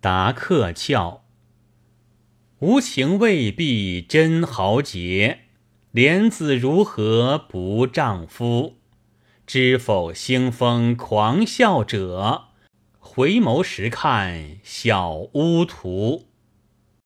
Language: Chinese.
答客俏无情未必真豪杰怜子如何不丈夫？知否兴风狂笑者？回眸时看小巫图。